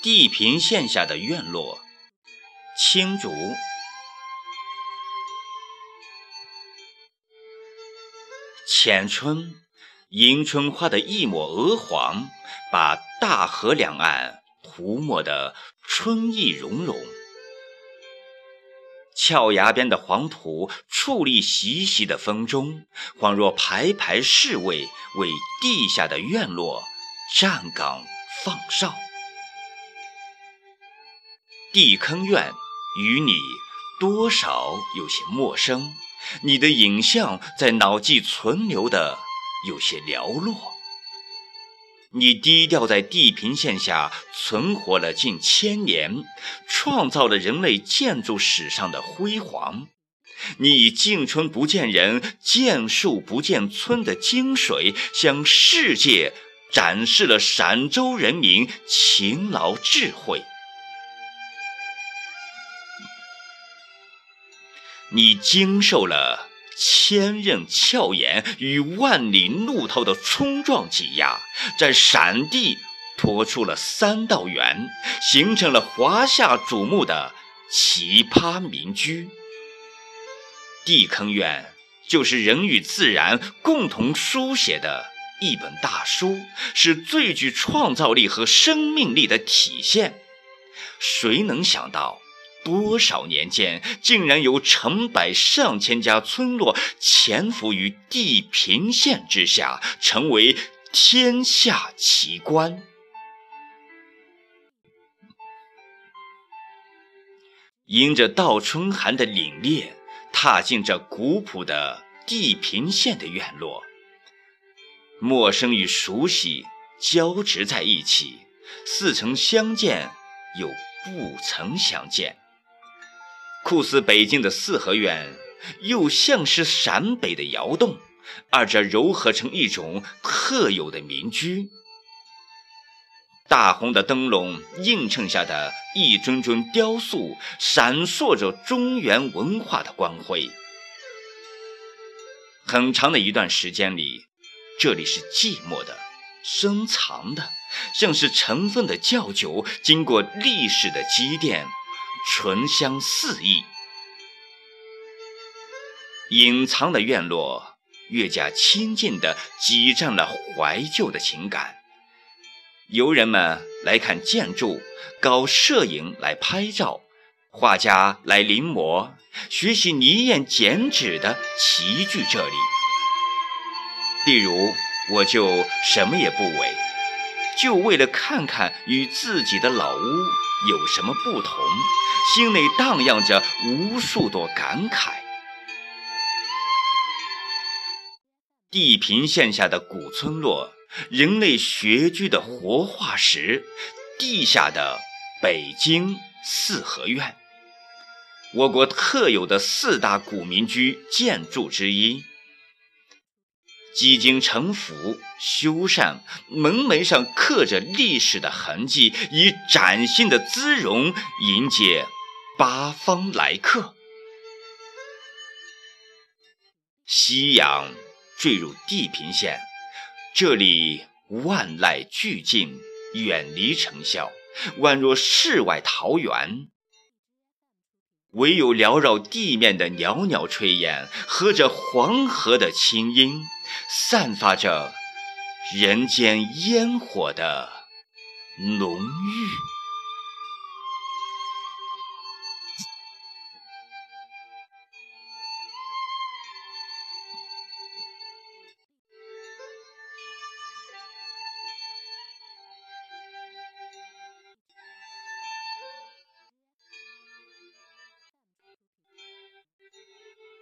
地平线下的院落，青竹。浅春，迎春花的一抹鹅黄，把大河两岸涂抹得春意融融。峭崖边的黄土矗立习习的风中，恍若排排侍卫为地下的院落站岗放哨。地坑院与你多少有些陌生，你的影像在脑际存留的有些寥落。你低调在地平线下存活了近千年，创造了人类建筑史上的辉煌。你以“见春不见人，见树不见村”的精髓，向世界展示了陕州人民勤劳智慧。你经受了。千仞峭岩与万里怒涛的冲撞挤压，在陕地拖出了三道垣，形成了华夏瞩目的奇葩民居。地坑院就是人与自然共同书写的一本大书，是最具创造力和生命力的体现。谁能想到？多少年间，竟然有成百上千家村落潜伏于地平线之下，成为天下奇观。迎着倒春寒的凛冽，踏进这古朴的地平线的院落，陌生与熟悉交织在一起，似曾相见，又不曾相见。酷似北京的四合院，又像是陕北的窑洞，二者糅合成一种特有的民居。大红的灯笼映衬下的一尊尊雕塑，闪烁着中原文化的光辉。很长的一段时间里，这里是寂寞的、深藏的，像是尘封的窖酒，经过历史的积淀。醇香四溢，隐藏的院落越加亲近地挤占了怀旧的情感。游人们来看建筑，搞摄影来拍照，画家来临摹，学习泥砚剪纸的齐聚这里。例如，我就什么也不为，就为了看看与自己的老屋有什么不同。心内荡漾着无数朵感慨。地平线下的古村落，人类穴居的活化石，地下的北京四合院，我国特有的四大古民居建筑之一。几经城府修缮，门楣上刻着历史的痕迹，以崭新的姿容迎接。八方来客，夕阳坠入地平线，这里万籁俱静，远离尘嚣，宛若世外桃源。唯有缭绕地面的袅袅炊烟，和着黄河的清音，散发着人间烟火的浓郁。